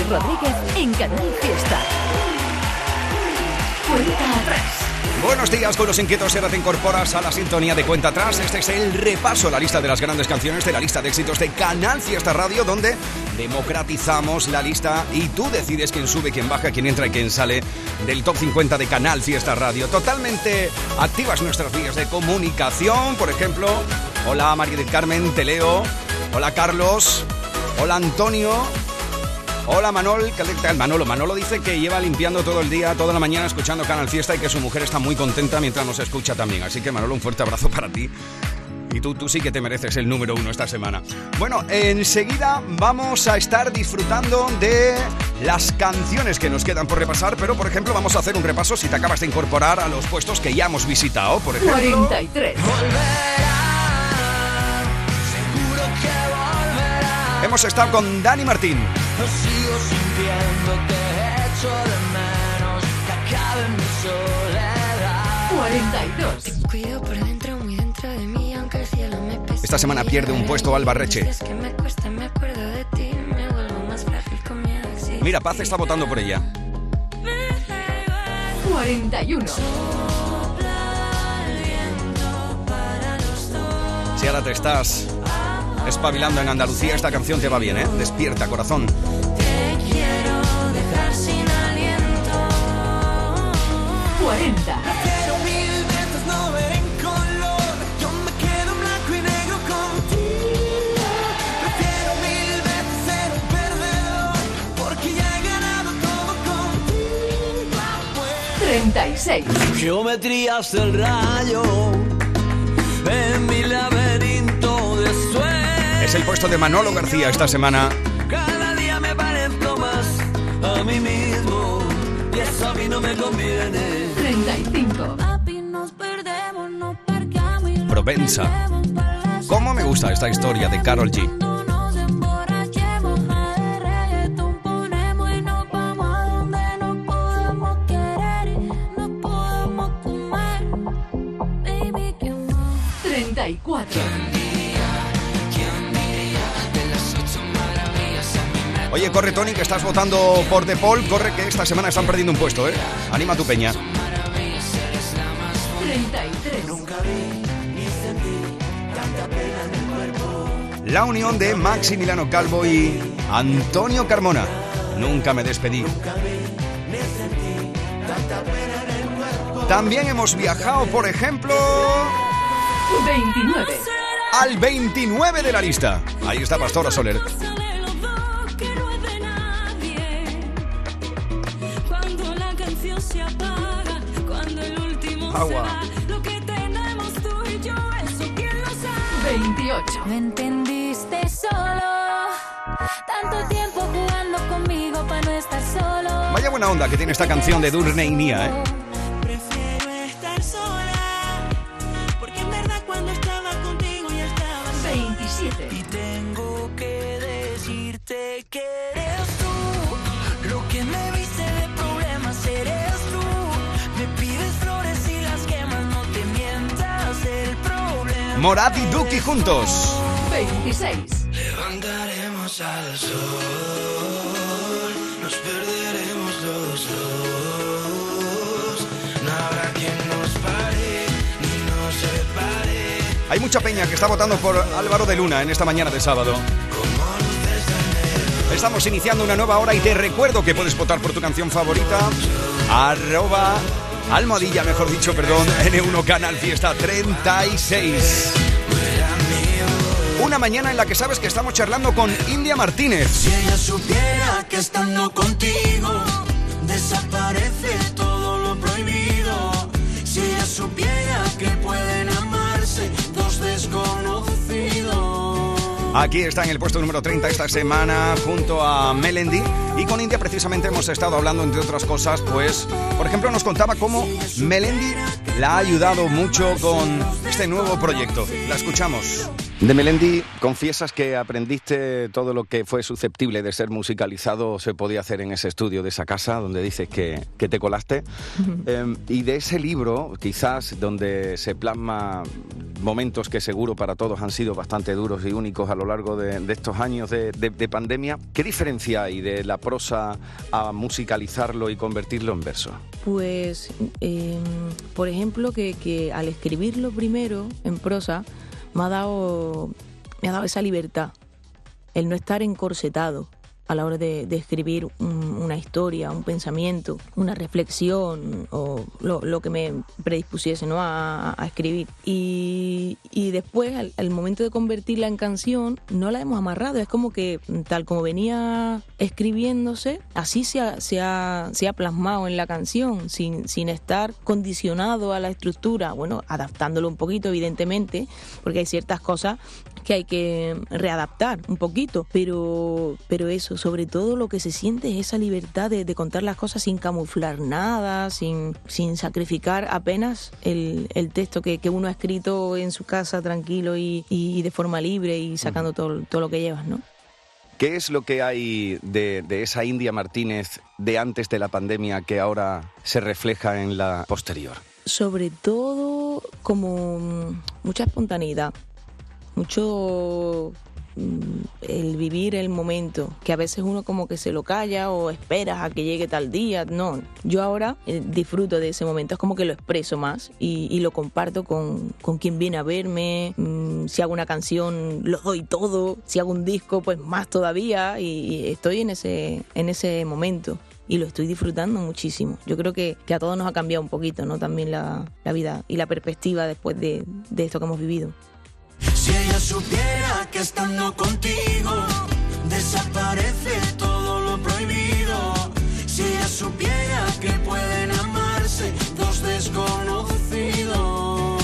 Rodríguez en Canal Fiesta. Cuenta atrás. Buenos días con los inquietos, ahora te incorporas a la sintonía de Cuenta Atrás. Este es el repaso, la lista de las grandes canciones de la lista de éxitos de Canal Fiesta Radio, donde democratizamos la lista y tú decides quién sube, quién baja, quién entra y quién sale del top 50 de Canal Fiesta Radio. Totalmente activas nuestras vías de comunicación, por ejemplo, hola María del Carmen, te leo, hola Carlos, hola Antonio, Hola Manol, ¿qué tal Manolo? Manolo dice que lleva limpiando todo el día, toda la mañana escuchando Canal Fiesta y que su mujer está muy contenta mientras nos escucha también. Así que Manolo, un fuerte abrazo para ti. Y tú, tú sí que te mereces el número uno esta semana. Bueno, enseguida vamos a estar disfrutando de las canciones que nos quedan por repasar, pero por ejemplo vamos a hacer un repaso si te acabas de incorporar a los puestos que ya hemos visitado, por ejemplo. 43. Hemos estado con Dani Martín. Sigo sintiendo que echo de menos que acabe mi soledad. 42. Cuido por dentro, muy dentro de mí, aunque el cielo me pese. Esta semana pierde un puesto Alba Reche. Es que me cuesta, me acuerdo de ti, me vuelvo más frágil con miedo a existir. Mira, Paz está votando por ella. 41. Si ahora te estás espabilando en Andalucía, esta canción te va bien, ¿eh? Despierta, corazón. Te quiero dejar sin aliento. 40. Pero mil veces no ver en color. Yo me quedo en blanco y negro contigo. Prefiero mil veces ser un perdedor. Porque ya he ganado todo contigo. 36. Geometrías del rayo. En mi laberinto. Es el puesto de Manolo García esta semana. Cada día me parezco más a mí mismo. Y eso a mí no me conviene. 35. Papi, nos perdemos, nos parqueamos y lo Provenza. ¿Cómo me gusta esta historia de Carol G? Oye, corre Tony, que estás votando por The Paul. Corre, que esta semana están perdiendo un puesto, ¿eh? Anima a tu peña. 33. La unión de Maximiliano Calvo y Antonio Carmona. Nunca me despedí. También hemos viajado, por ejemplo, 29. al 29 de la lista. Ahí está Pastora Soler. Sabe. 28. Me entendiste solo, tanto tiempo jugando conmigo para no estar solo. Vaya buena onda que tiene esta canción de Durne y Nia, ¿eh? Morat y Duki juntos. 26. Levantaremos al sol Nos perderemos los dos No habrá quien nos pare ni nos separe Hay mucha peña que está votando por Álvaro de Luna en esta mañana de sábado. Estamos iniciando una nueva hora y te recuerdo que puedes votar por tu canción favorita. Arroba almohadilla, mejor dicho, perdón, N1 Canal Fiesta 36. Una mañana en la que sabes que estamos charlando con India Martínez. Si ella supiera que estando contigo desaparece todo Aquí está en el puesto número 30 esta semana junto a Melendi y con India precisamente hemos estado hablando entre otras cosas, pues por ejemplo nos contaba cómo Melendi la ha ayudado mucho con este nuevo proyecto. La escuchamos. De Melendi, confiesas que aprendiste todo lo que fue susceptible de ser musicalizado se podía hacer en ese estudio de esa casa donde dices que, que te colaste. Eh, y de ese libro, quizás donde se plasma momentos que seguro para todos han sido bastante duros y únicos a lo largo de, de estos años de, de- de pandemia. ¿Qué diferencia hay de la prosa a musicalizarlo y convertirlo en verso? Pues, eh, por ejemplo, que, que al escribirlo primero en prosa me ha dado, me ha dado esa libertad, el no estar encorsetado a la hora de, escribir un- una historia, un pensamiento, una reflexión o lo, que me predispusiese ¿no? a, a escribir. Y, después, al, momento de convertirla en canción, no la hemos amarrado. Es como que tal como venía escribiéndose, así se ha, se ha, se ha plasmado en la canción, sin, sin estar condicionado a la estructura. Bueno, adaptándolo un poquito, evidentemente, porque hay ciertas cosas que hay que readaptar un poquito, pero, pero eso, sobre todo lo que se siente es esa libertad de, de contar las cosas sin camuflar nada, sin, sin sacrificar apenas el, el texto que, que uno ha escrito en su casa tranquilo y, y de forma libre y sacando todo, todo lo que llevas, ¿no? ¿Qué es lo que hay de, de esa India Martínez de antes de la pandemia que ahora se refleja en la posterior? sobre todo como mucha espontaneidad, mucho mm, el vivir el momento, que a veces uno como que se lo calla o esperas a que llegue tal día. No, yo ahora eh, disfruto de ese momento, es como que lo expreso más y, y lo comparto con, con quien viene a verme. Mm, si hago una canción, lo doy todo. Si hago un disco, pues más todavía. Y, y estoy en ese, en ese momento y lo estoy disfrutando muchísimo. Yo creo que, que a todos nos ha cambiado un poquito, ¿no? También la, la vida y la perspectiva después de, de esto que hemos vivido. Si ella supiera que estando contigo desaparece todo lo prohibido. Si ella supiera que pueden amarse dos desconocidos.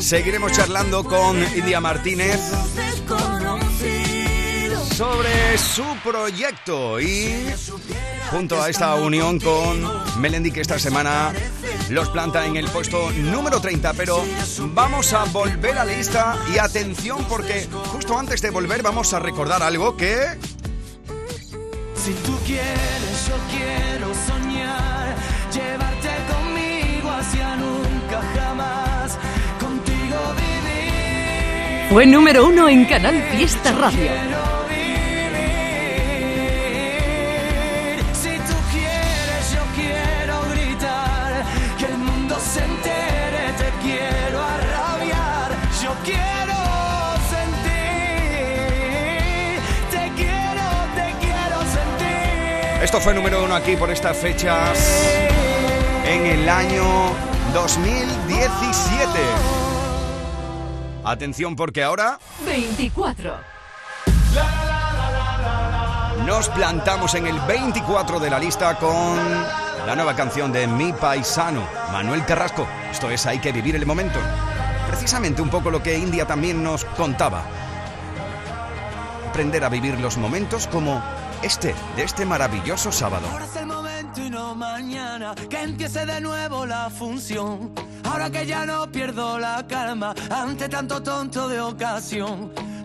Seguiremos charlando con India Martínez. Sobre su proyecto y junto a esta unión con Melendi que esta semana los planta en el puesto número 30, pero vamos a volver a la lista y atención porque justo antes de volver vamos a recordar algo que Si tú quieres, yo quiero soñar, llevarte conmigo hacia nunca jamás, contigo vivir. Fue número uno en Canal Fiesta Radio. Esto fue número uno aquí por estas fechas en el año 2017. Atención porque ahora 24. Nos plantamos en el 24 de la lista con la nueva canción de Mi Paisano, Manuel Carrasco. Esto es Hay que vivir el momento. Precisamente un poco lo que India también nos contaba. Aprender a vivir los momentos como este, de este maravilloso sábado. Ahora es el momento y no mañana que empiece de nuevo la función. Ahora que ya no pierdo la calma ante tanto tonto de ocasión.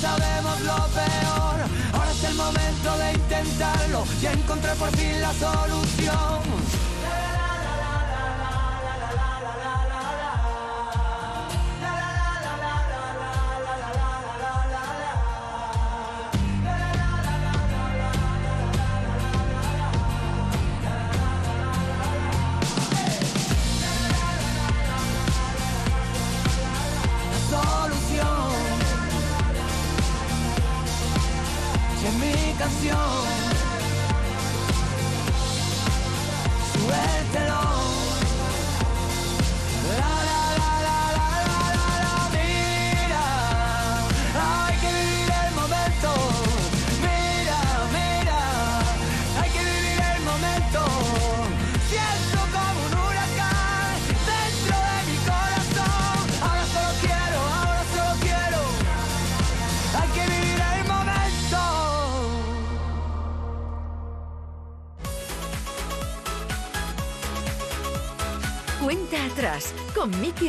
sabemos lo peor. Ahora es el momento de intentarlo, ya encontré por fin la solución.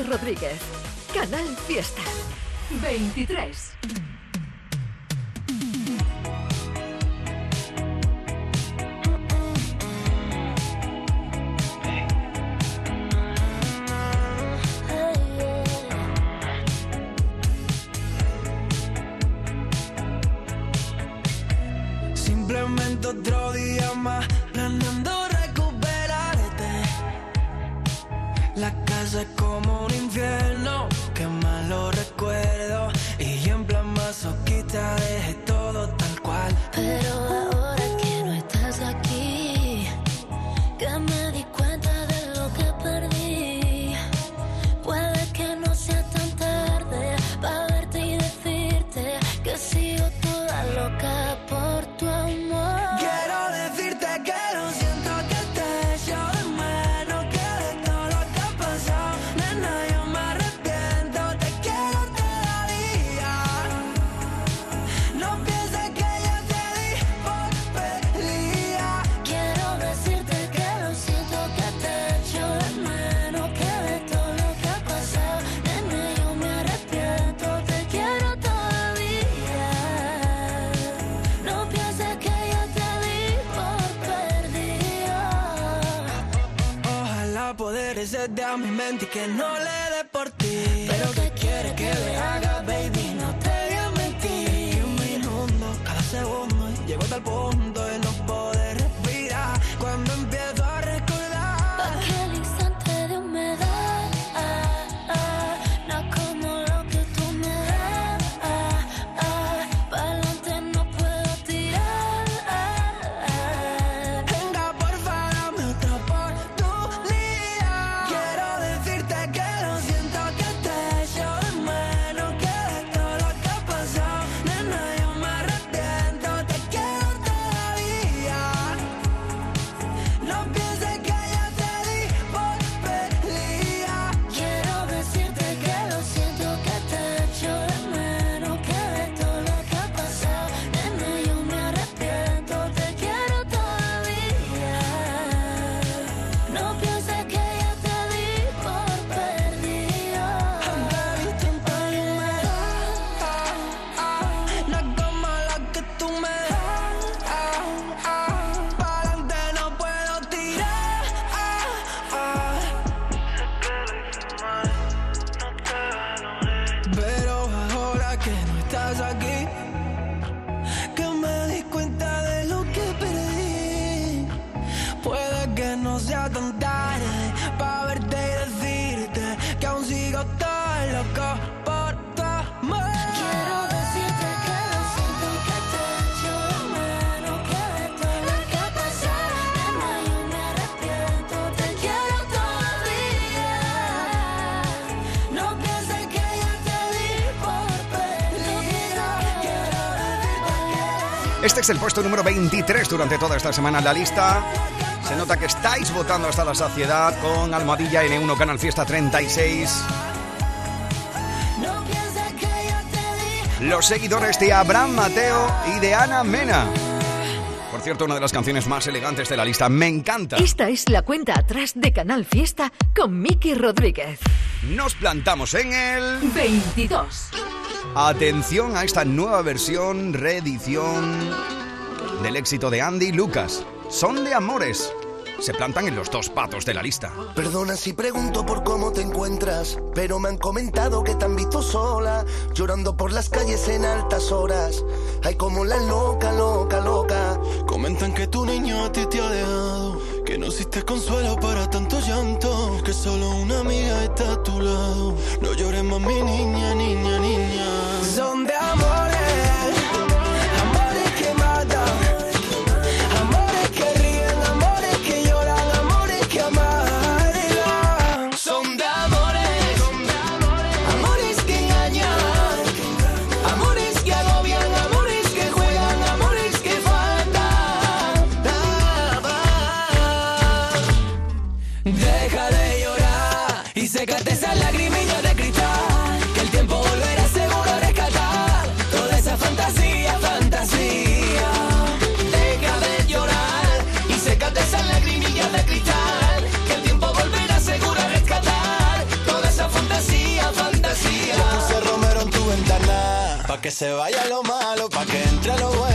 Rodríguez. Canal Fiesta. 23. a mi mente y que no es el puesto número 23 durante toda esta semana en la lista. Se nota que estáis votando hasta la saciedad con Almohadilla N1 Canal Fiesta 36. No pienses que yo te di Los seguidores de Abraham Mateo y de Ana Mena. Por cierto, una de las canciones más elegantes de la lista. Me encanta. Esta es la cuenta atrás de Canal Fiesta con Miki Rodríguez. Nos plantamos en el... 22. Atención a esta nueva versión, reedición del éxito de Andy y Lucas. Son de amores. Se plantan en los dos patos de la lista. Perdona si pregunto por cómo te encuentras, pero me han comentado que te han visto sola, llorando por las calles en altas horas. Ay, como la loca, loca, loca. Comentan que tu niño a ti te ha dejado, que no existe consuelo para tanto llanto, que solo una amiga está a tu lado. No llores más, mi niña, niña, niña. Son Deja de llorar y sécate esa lagrimilla de cristal. Que el tiempo volverá seguro a rescatar toda esa fantasía, fantasía. Deja de llorar y sécate esa lagrimilla de cristal. Que el tiempo volverá seguro a rescatar toda esa fantasía, fantasía. Puse Romero en tu ventana, pa' que se vaya lo malo, pa' que entre lo bueno,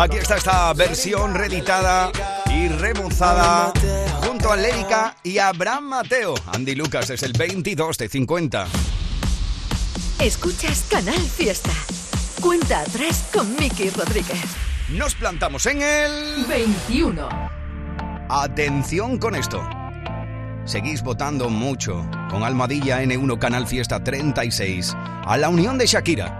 Aquí está esta versión reeditada y remozada junto a Lérica y Abraham Mateo. Andy Lucas es el 22 de 50. Escuchas Canal Fiesta. Cuenta atrás con Miki Rodríguez. Nos plantamos en el... 21. Atención con esto. Seguís votando mucho con Almadilla N1 Canal Fiesta 36 a la unión de Shakira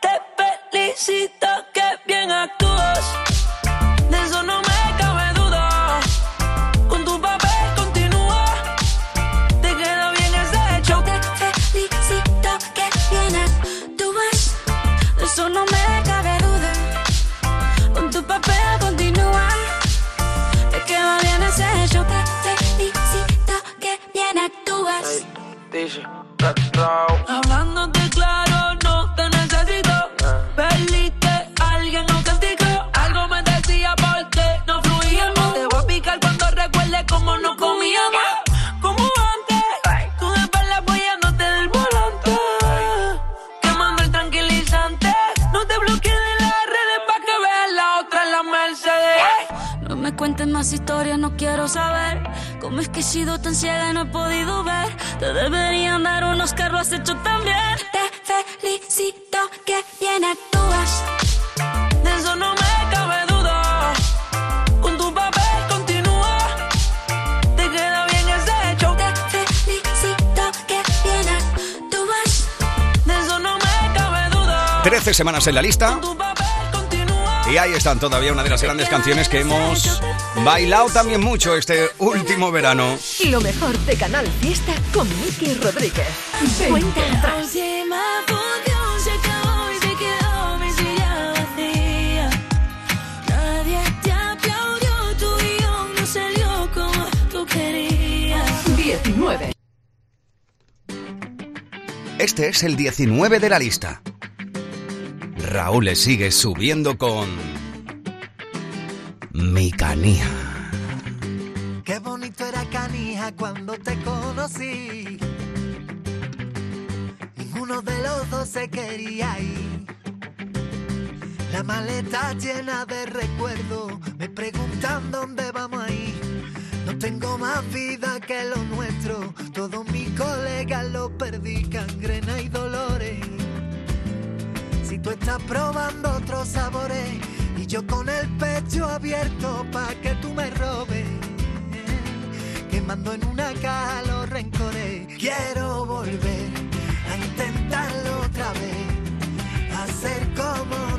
Te felicito que bien actúas. Semanas en la lista. Y ahí están todavía una de las grandes canciones que hemos bailado también mucho este último verano. Lo mejor de Canal Fiesta con Miki Rodríguez. Cuenta atrás. última función se acabó y se quedó mi silla vacía. Nadie te aplaudió, tu guion no salió como tú querías. 19. Este es el 19 de la lista. Raúl le sigue subiendo con. Mi canía. Qué bonito era Canija cuando te conocí. Ninguno de los dos se quería ir. La maleta llena de recuerdos, me preguntan dónde vamos a ir. No tengo más vida que lo nuestro, todos mis colegas lo perdí, cangrena y dolores. Tú estás probando otros sabores y yo con el pecho abierto pa' que tú me robes, quemando en una caja los rencores. Quiero volver a intentarlo otra vez, hacer como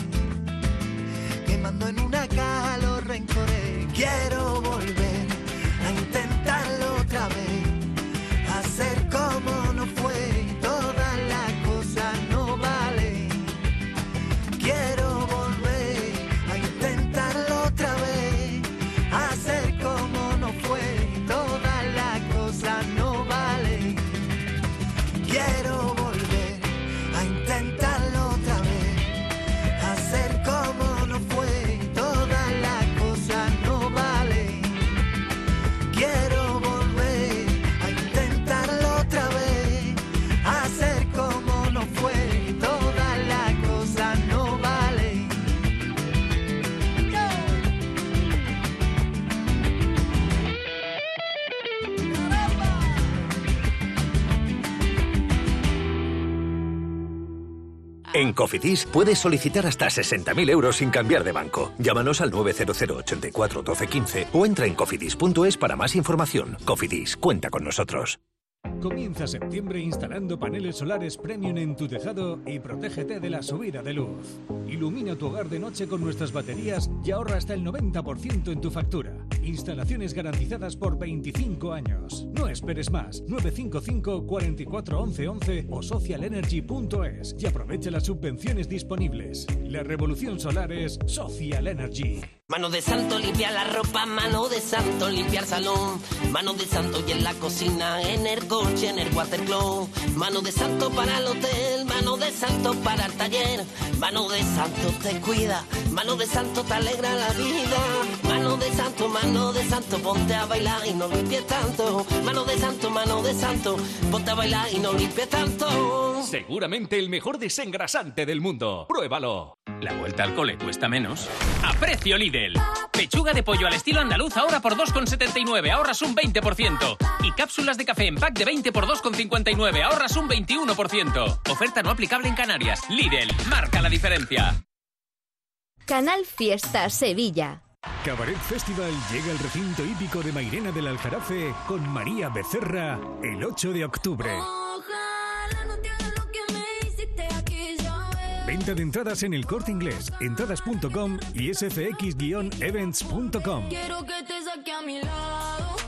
en una caja los rencores. Quiero volver Cofidis puedes solicitar hasta 60.000 euros sin cambiar de banco. Llámanos al 900 84 12 15 o entra en cofidis.es para más información. Cofidis, cuenta con nosotros. Comienza septiembre instalando paneles solares premium en tu tejado y protégete de la subida de luz. Ilumina tu hogar de noche con nuestras baterías y ahorra hasta el 90% en tu factura. Instalaciones garantizadas por 25 años. No esperes más. 955 44 11 11 o socialenergy.es y aprovecha las subvenciones disponibles. La revolución solar es Social Energy. Mano de santo limpia la ropa, mano de santo limpiar salón, mano de santo y en la cocina, en el noche en el waterclub. Mano de santo para el hotel, mano de santo para el taller. Mano de santo te cuida, mano de santo te alegra la vida. Mano de santo, mano de santo, ponte a bailar y no limpies tanto. Mano de santo, mano de santo, ponte a bailar y no limpies tanto. Seguramente el mejor desengrasante del mundo. Pruébalo. La vuelta al cole cuesta menos. A precio Lidl. Pechuga de pollo al estilo andaluz ahora por 2,79, ahorras un 20%. Y cápsulas de café en pack de 20 por 2,59, ahorras un 21%. Oferta no aplicable en Canarias. Lidl, marca la diferencia. Canal Fiesta Sevilla. Cabaret Festival llega al recinto hípico de Mairena del Aljarafe con María Becerra el 8 de octubre. Venta de entradas en el corte inglés, entradas.com y sfx-events.com. Quiero que te saque a mi lado.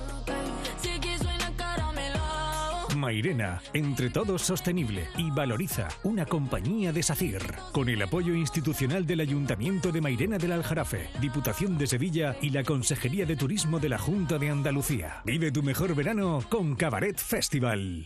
Mairena, entre todos sostenible y valoriza una compañía de SACIR. Con el apoyo institucional del Ayuntamiento de Mairena del Aljarafe, Diputación de Sevilla y la Consejería de Turismo de la Junta de Andalucía. Vive tu mejor verano con Cabaret Festival.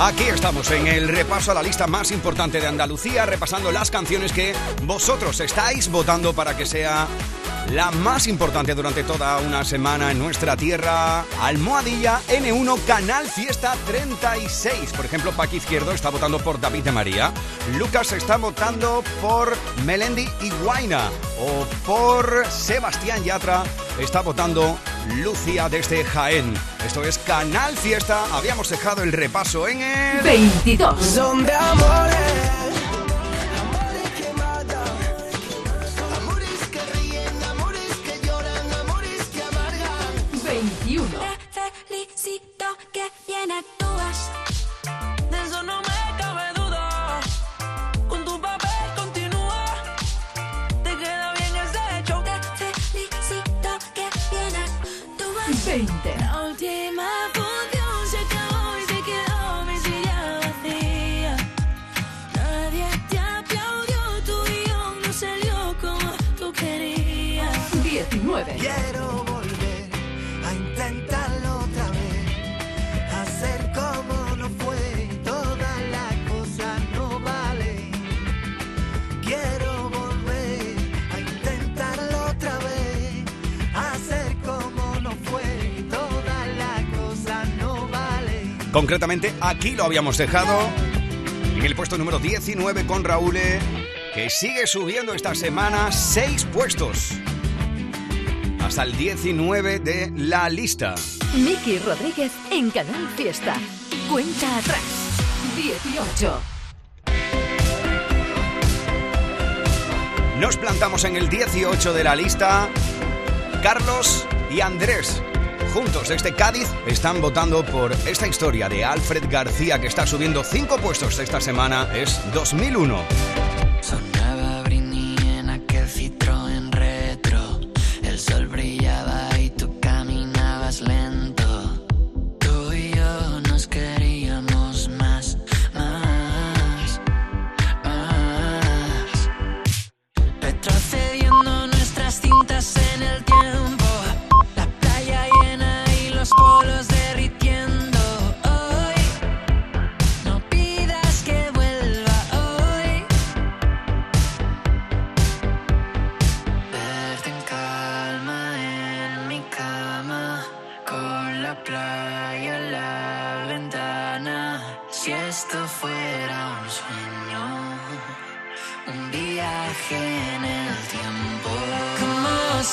Aquí estamos en el repaso a la lista más importante de Andalucía, repasando las canciones que vosotros estáis votando para que sea la más importante durante toda una semana en nuestra tierra. Almohadilla N1 Canal Fiesta 36. Por ejemplo, Paqui Izquierdo está votando por David de María. Lucas está votando por Melendi y Guaina. O por Sebastián Yatra está votando Lucia desde Jaén. Esto es Canal Fiesta. Habíamos dejado el repaso en el 22. Son de amores. Amores que lloran, amores que amargan. 21. Felicito que bien Concretamente, aquí lo habíamos dejado en el puesto número 19 con Raúl, eh, que sigue subiendo esta semana seis puestos. Hasta el 19 de la lista. Miki Rodríguez en Canal Fiesta. Cuenta atrás. 18. Nos plantamos en el 18 de la lista. Carlos y Andrés, juntos desde Cádiz, están votando por esta historia de Alfred García que está subiendo cinco puestos esta semana. Es 2001.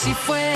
Si fuera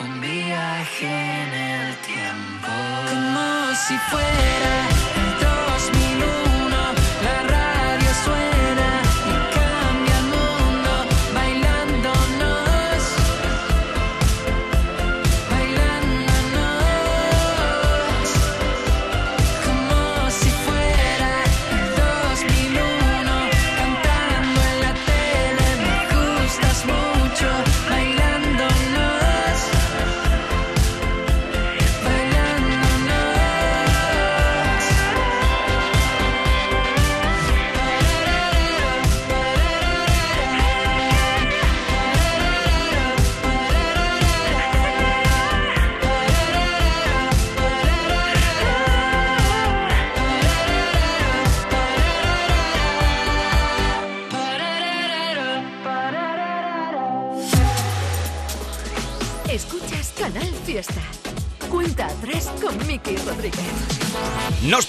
un viaje en el tiempo, como si fuera.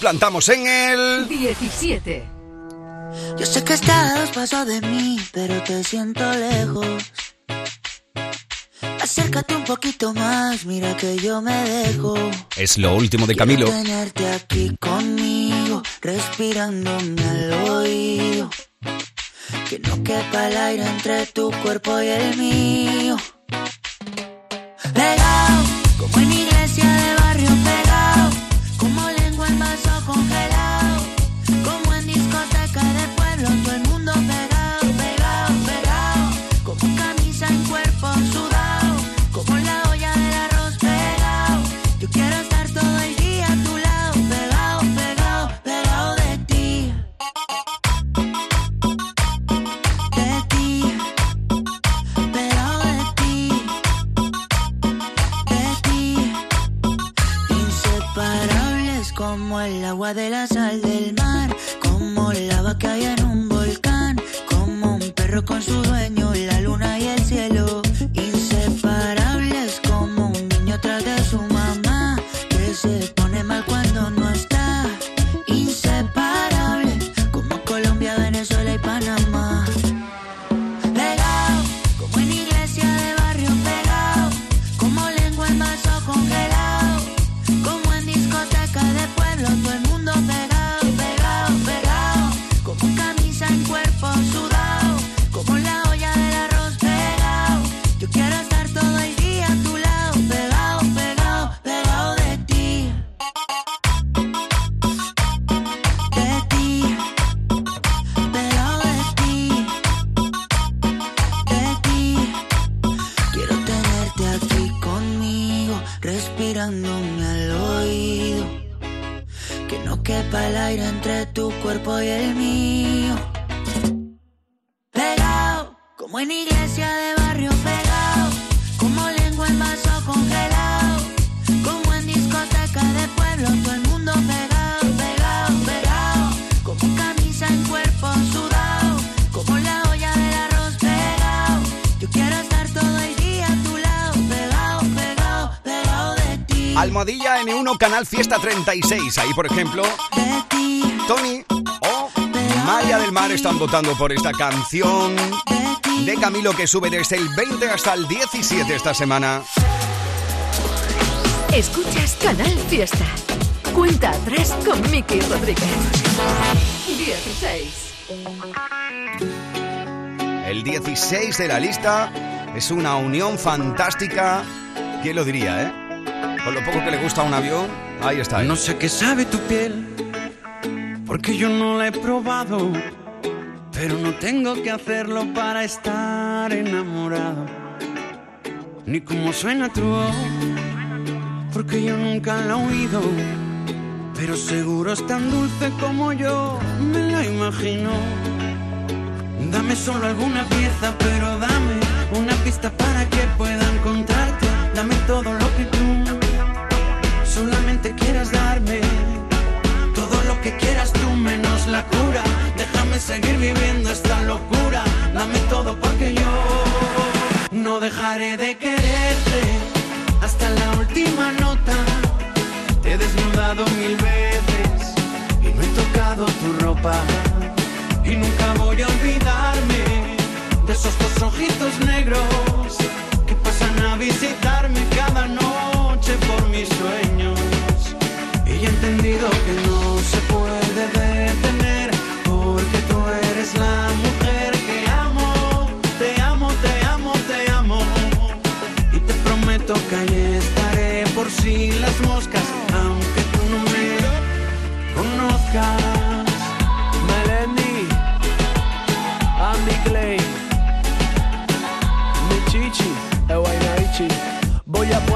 Plantamos en el 17. Yo sé que estás paso de mí, pero te siento lejos. Acércate un poquito más, mira que yo me dejo. Es lo último de Camilo. Quiero tenerte aquí conmigo, respirándome al oído. Que no quepa el aire entre tu cuerpo y el mío. Pegado, como en iglesia de Canal Fiesta 36. Ahí, por ejemplo, Tony o Maya del Mar están votando por esta canción de Camilo que sube desde el 20 hasta el 17 esta semana. Escuchas Canal Fiesta. Cuenta a tres con Miki Rodríguez. 16. El 16 de la lista es una unión fantástica. ¿Quién lo diría, eh? Lo poco que le gusta a un avión, ahí está. No sé qué sabe tu piel, porque yo no la he probado, pero no tengo que hacerlo para estar enamorado. Ni cómo suena tu voz, porque yo nunca la he oído, pero seguro es tan dulce como yo me la imagino. Dame solo alguna pieza, pero dame una pista para que pueda encontrarte. Dame todo cura. Déjame seguir viviendo esta locura. Dame todo porque yo no dejaré de quererte hasta la última nota. Te he desnudado mil veces y no he tocado tu ropa. Y nunca voy a olvidarme de esos dos ojitos negros que pasan a visitarme cada noche por mis sueños. Y eres la mujer que amo, te amo, te amo, te amo. Y te prometo que ahí estaré por si las moscas, aunque tú no me conozcas.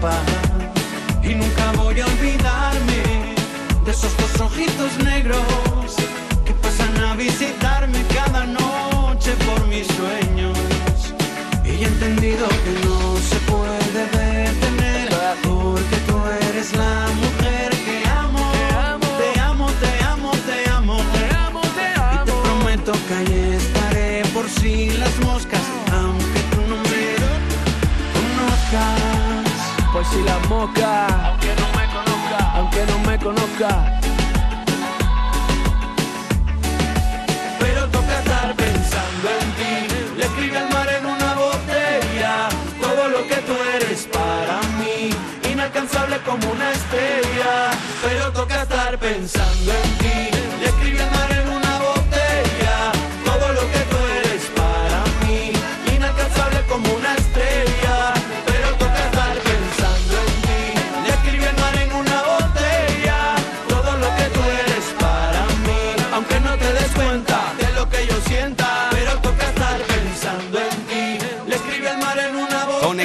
Y nunca voy a olvidarme de esos dos ojitos negros que pasan a visitarme cada noche por mis sueños. Y he entendido que no Por si la moca, aunque no me conozca, aunque no me conozca. Pero toca estar pensando en ti. Le escribe al mar en una botella todo lo que tú eres para mí. Inalcanzable como una estrella. Pero toca estar pensando en ti.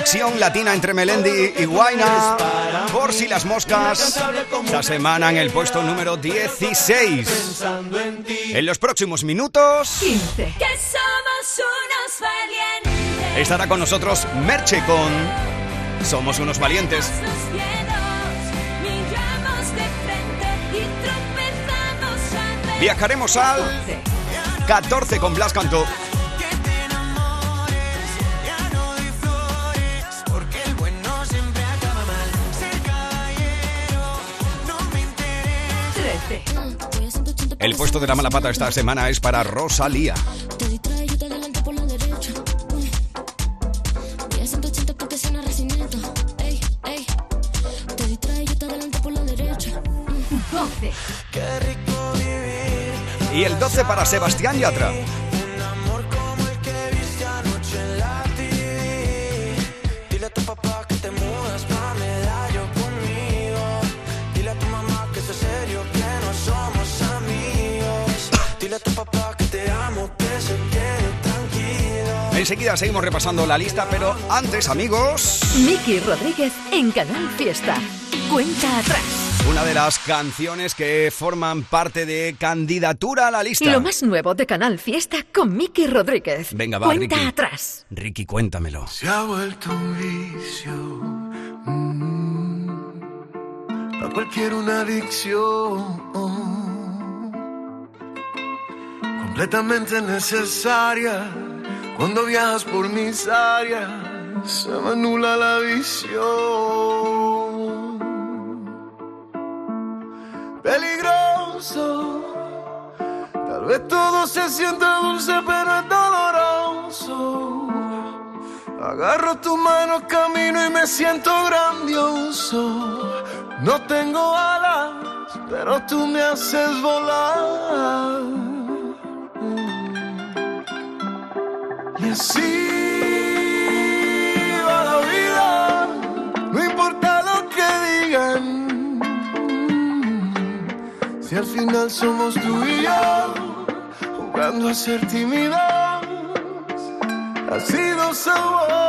Conexión latina entre Melendi y Guaina. Por si las moscas. Esta semana en el puesto número 16. Pensando en los próximos minutos 15. Que somos unos valientes. estará con nosotros Merche con Somos unos valientes. Viajaremos al 14 con Blas Cantó. El puesto de la mala pata esta semana es para Rosalía. Te distrae, yo te adelanto por Enseguida seguimos repasando la lista, pero antes, amigos, Miki Rodríguez en Canal Fiesta. Cuenta atrás. una de las canciones que forman parte de candidatura a la lista. Lo más nuevo de Canal Fiesta con Miki Rodríguez. Venga, va, Cuenta Ricky. atrás. Ricky, cuéntamelo. Se ha vuelto un vicio. mm, a cualquier una adicción. Completamente necesaria. Cuando viajas por mis áreas, se me anula la visión. Peligroso. Tal vez todo se siente dulce, pero es doloroso. Agarro tu mano, camino y me siento grandioso. No tengo alas, pero tú me haces volar. Y así va la vida, no importa lo que digan. Si al final somos tú y yo, jugando a ser tímidos ha sido sabor.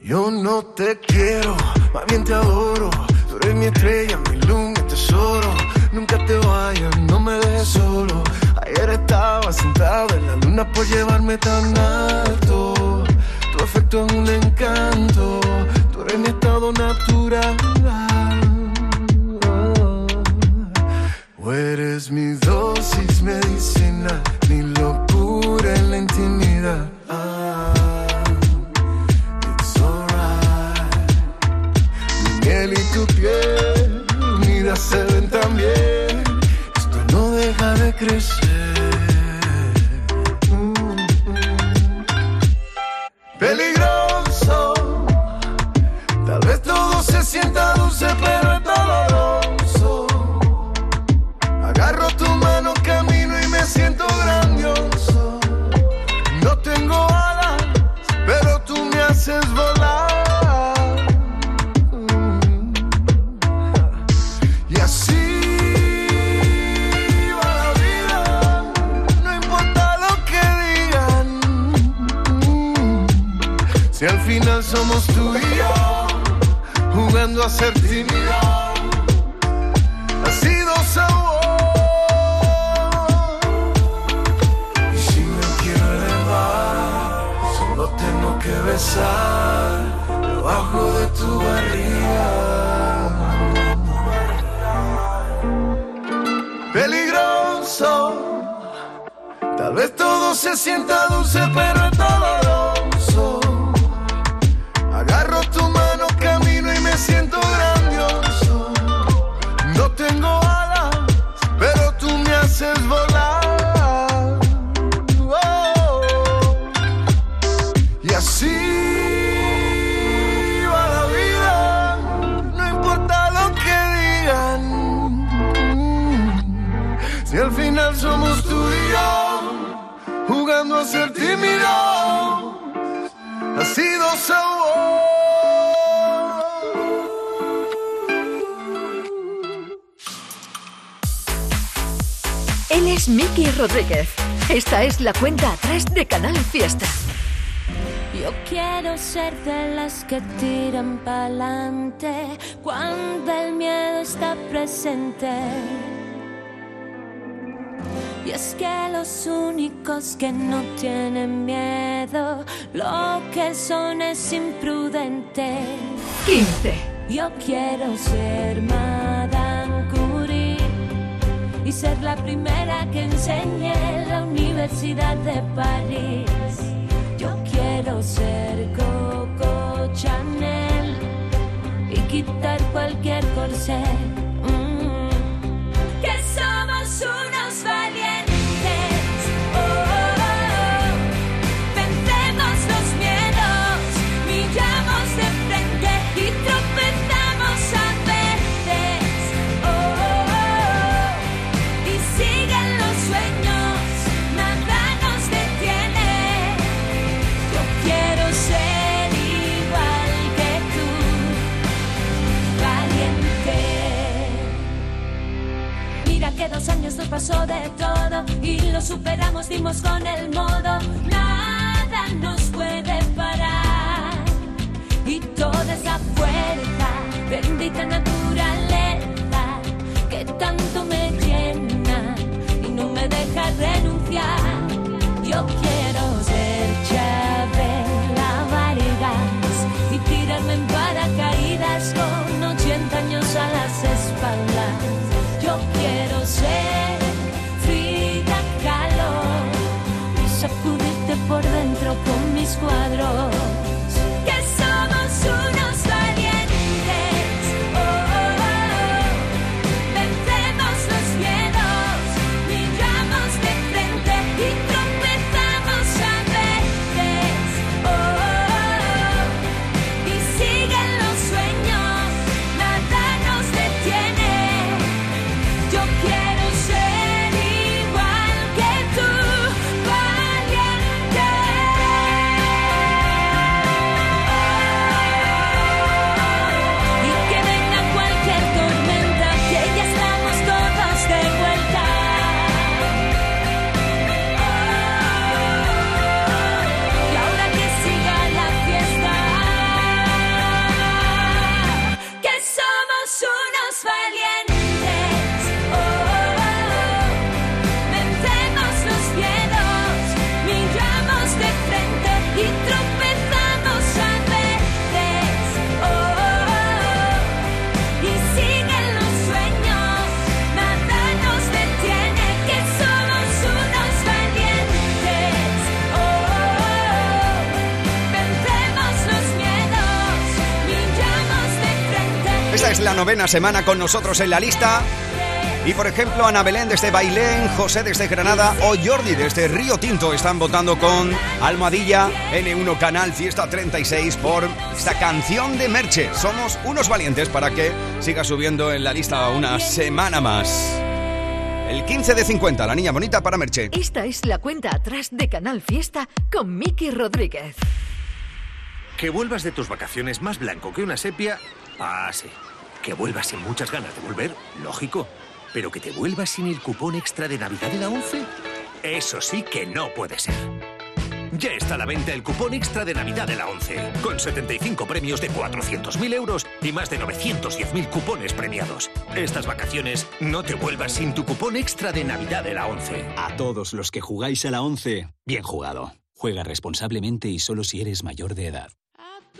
Yo no te quiero, más bien te adoro. Tú eres mi estrella, mi luz, mi tesoro. Nunca te vayas, no me dejes solo. Ayer estaba sentado en la luna por llevarme tan alto. Tu afecto es un encanto, tú eres mi estado natural. Eres mi dosis medicina, mi locura en la intimidad. Ah, it's alright. Mi miel y tu piel unidas se ven no deja somos tú y jugando a ser tímido, la cuenta atrás de Canal Fiesta. Yo quiero ser de las que tiran pa'lante cuando el miedo está presente. Y es que los únicos que no tienen miedo, lo que son es imprudente. 15. Yo quiero ser Madame Curie y ser la primera que enseñe Universidad de París. Yo quiero ser Coco Chanel y quitar cualquier corsé. Pasó de todo y lo superamos, dimos con el modo. Nada nos puede parar y toda esa fuerza, bendita naturaleza que tanto por dentro con mis cuadros. Novena semana con nosotros en la lista. Y por ejemplo, Ana Belén desde Bailén, José desde Granada o Jordi desde Río Tinto están votando con Almohadilla N1 Canal Fiesta 36 por esta canción de Merche. Somos unos valientes para que siga subiendo en la lista una semana más. El 15 de 50, la niña bonita para Merche. Esta es la cuenta atrás de Canal Fiesta con Miki Rodríguez. Que vuelvas de tus vacaciones más blanco que una sepia, ah, sí. Que vuelvas sin muchas ganas de volver, lógico. Pero que te vuelvas sin el cupón extra de Navidad de la 11, eso sí que no puede ser. Ya está a la venta el cupón extra de Navidad de la 11, con 75 premios de 400.000 euros y más de 910.000 cupones premiados. Estas vacaciones no te vuelvas sin tu cupón extra de Navidad de la 11. A todos los que jugáis a la 11, bien jugado. Juega responsablemente y solo si eres mayor de edad.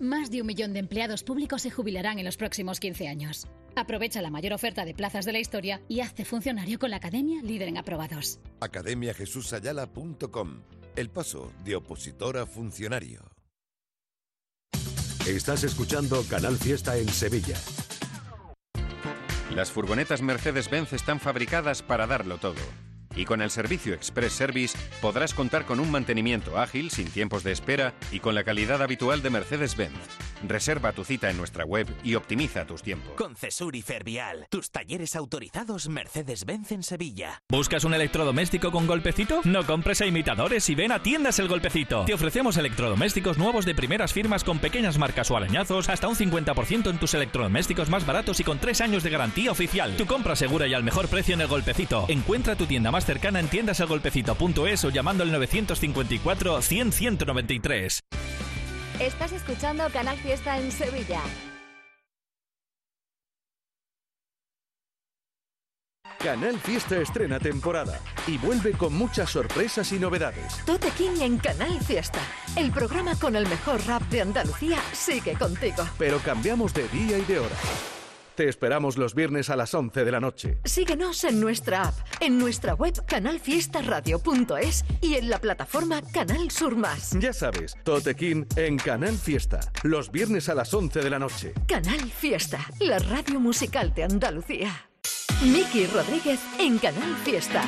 Más de un millón de empleados públicos se jubilarán en los próximos 15 años. Aprovecha la mayor oferta de plazas de la historia y hazte funcionario con la Academia Líder en Aprobados. academiajesusayala.com El paso de opositor a funcionario. Estás escuchando Canal Fiesta en Sevilla. Las furgonetas Mercedes-Benz están fabricadas para darlo todo. Y con el servicio Express Service podrás contar con un mantenimiento ágil, sin tiempos de espera y con la calidad habitual de Mercedes-Benz. Reserva tu cita en nuestra web y optimiza tus tiempos. Con Cesur y Fervial, tus talleres autorizados Mercedes-Benz en Sevilla. ¿Buscas un electrodoméstico con golpecito? No compres a imitadores y ven a Tiendas El Golpecito. Te ofrecemos electrodomésticos nuevos de primeras firmas con pequeñas marcas o arañazos, hasta un 50% en tus electrodomésticos más baratos y con 3 años de garantía oficial. Tu compra segura y al mejor precio en El Golpecito. Encuentra tu tienda más cercana en tiendaselgolpecito.es o llamando al 954 100 193. Estás escuchando Canal Fiesta en Sevilla. Canal Fiesta estrena temporada y vuelve con muchas sorpresas y novedades. Tote King en Canal Fiesta. El programa con el mejor rap de Andalucía sigue contigo. Pero cambiamos de día y de hora. Te esperamos los viernes a las 11 de la noche. Síguenos en nuestra app, en nuestra web canalfiestaradio.es y en la plataforma Canal Sur Más. Ya sabes, Totequín en Canal Fiesta, los viernes a las 11 de la noche. Canal Fiesta, la radio musical de Andalucía. Miki Rodríguez en Canal Fiesta.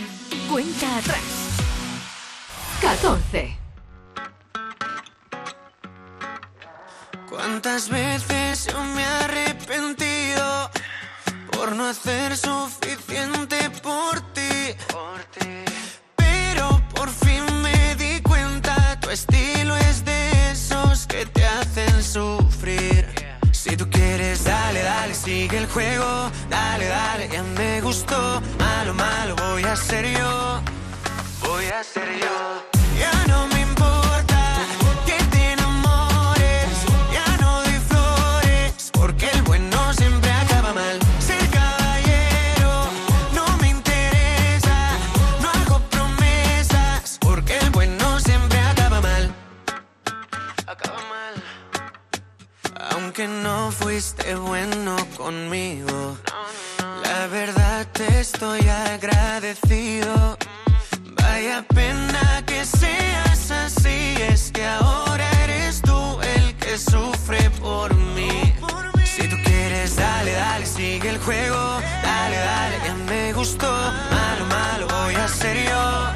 Cuenta atrás. 14. ¿Cuántas veces me he arrepentido por no hacer suficiente por ti? Pero por fin me di cuenta, tu estilo es de esos que te hacen sufrir. Si tú quieres, dale, dale, sigue el juego, dale, dale, ya me gustó. Malo, malo, voy a ser yo, voy a ser yo. Fuiste bueno conmigo, la verdad te estoy agradecido. Vaya pena que seas así, es que ahora eres tú el que sufre por mí. Si tú quieres, dale, dale, sigue el juego, dale, dale, ya me gustó. Malo, malo, voy a ser yo,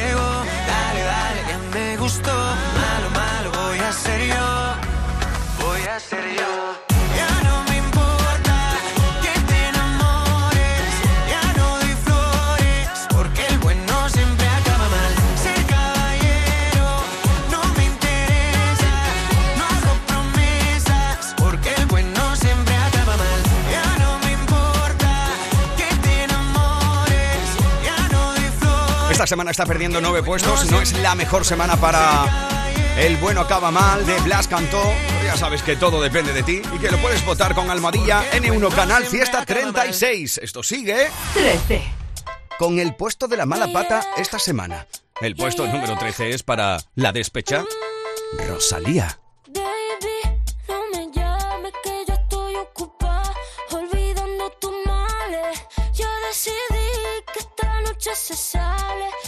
dale, dale, ya me gustó. Malo, malo, voy a ser yo, voy a ser yo. Esta semana está perdiendo nueve puestos. No es la mejor semana para el bueno acaba mal de Blas Cantó. Ya sabes que todo depende de ti y que lo puedes votar con Almadilla N1 Canal Fiesta 36. Esto sigue. 13. Con el puesto de la mala pata esta semana. El puesto número 13 es para la despecha Rosalía. ça sale.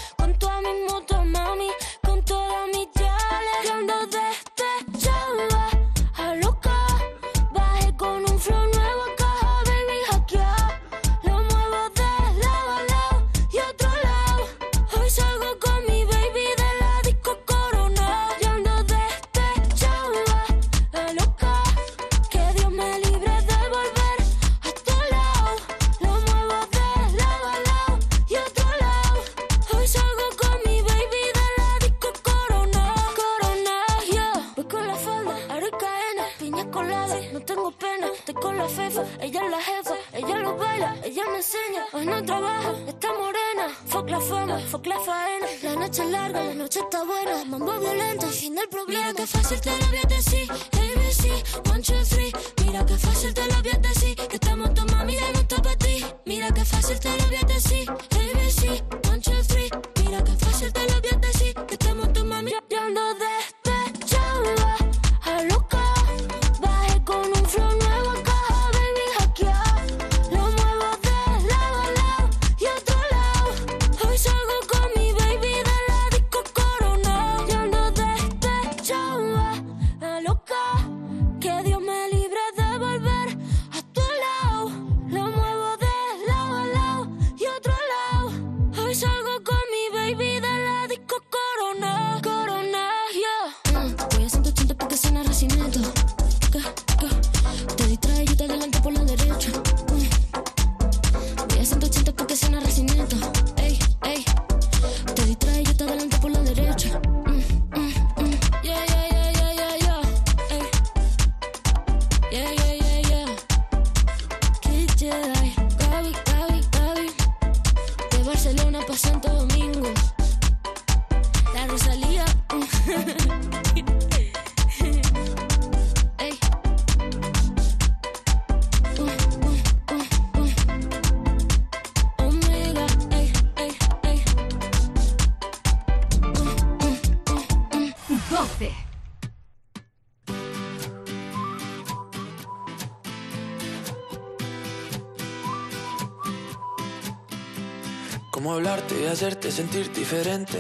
hacerte sentir diferente.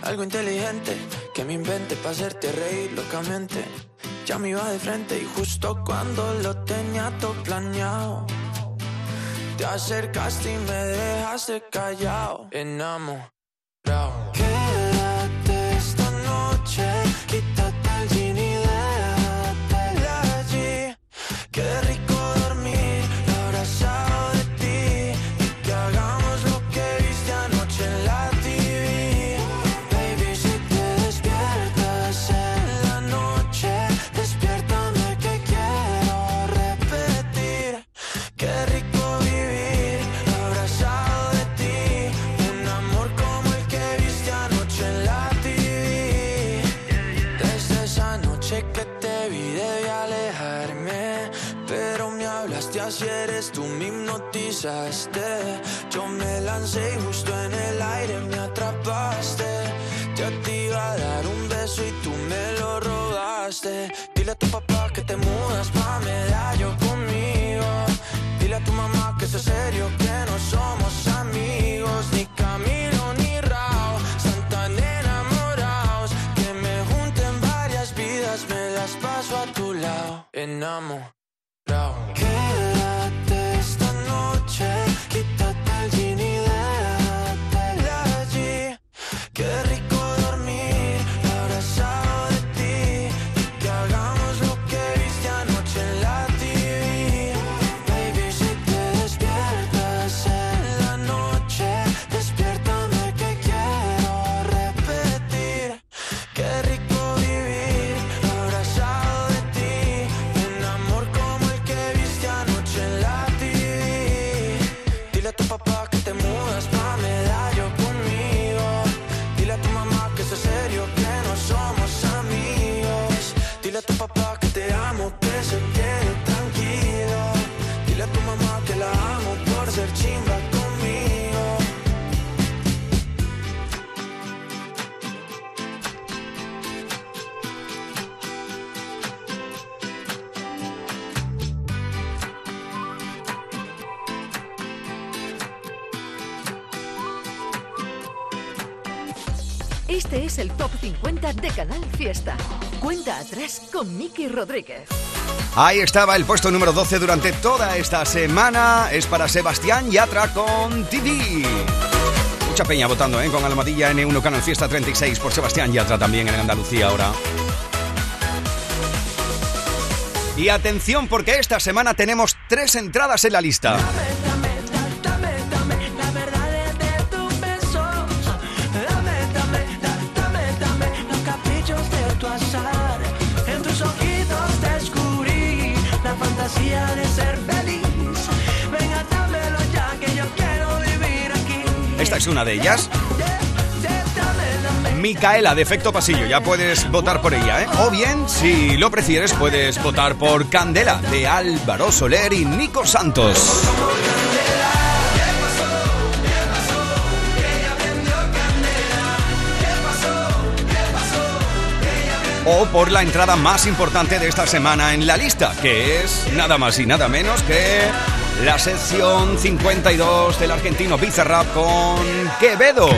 Algo inteligente que me invente para hacerte reír locamente. Ya me iba de frente y justo cuando lo tenía todo planeado. Te acercaste y me dejaste callado. Enamo. si eres tú me hipnotizaste. Yo me lancé y justo en el aire me atrapaste. Yo te iba a dar un beso y tú me lo robaste. Dile a tu papá que te mudas pa' medallo conmigo. Dile a tu mamá que es serio Este es el Top 50 de Canal Fiesta. Cuenta atrás con Miki Rodríguez. Ahí estaba el puesto número 12 durante toda esta semana. Es para Sebastián Yatra con TV. Mucha peña votando, ¿eh? Con Almadilla N1 Canal Fiesta 36 por Sebastián Yatra también en Andalucía ahora. Y atención porque esta semana tenemos tres entradas en la lista. Una de ellas. Micaela, de efecto pasillo, ya puedes votar por ella, ¿eh? O bien, si lo prefieres, puedes votar por Candela, de Álvaro Soler y Nico Santos. O por la entrada más importante de esta semana en la lista, que es nada más y nada menos que la sección 52 del argentino Bizarrap con Quevedo.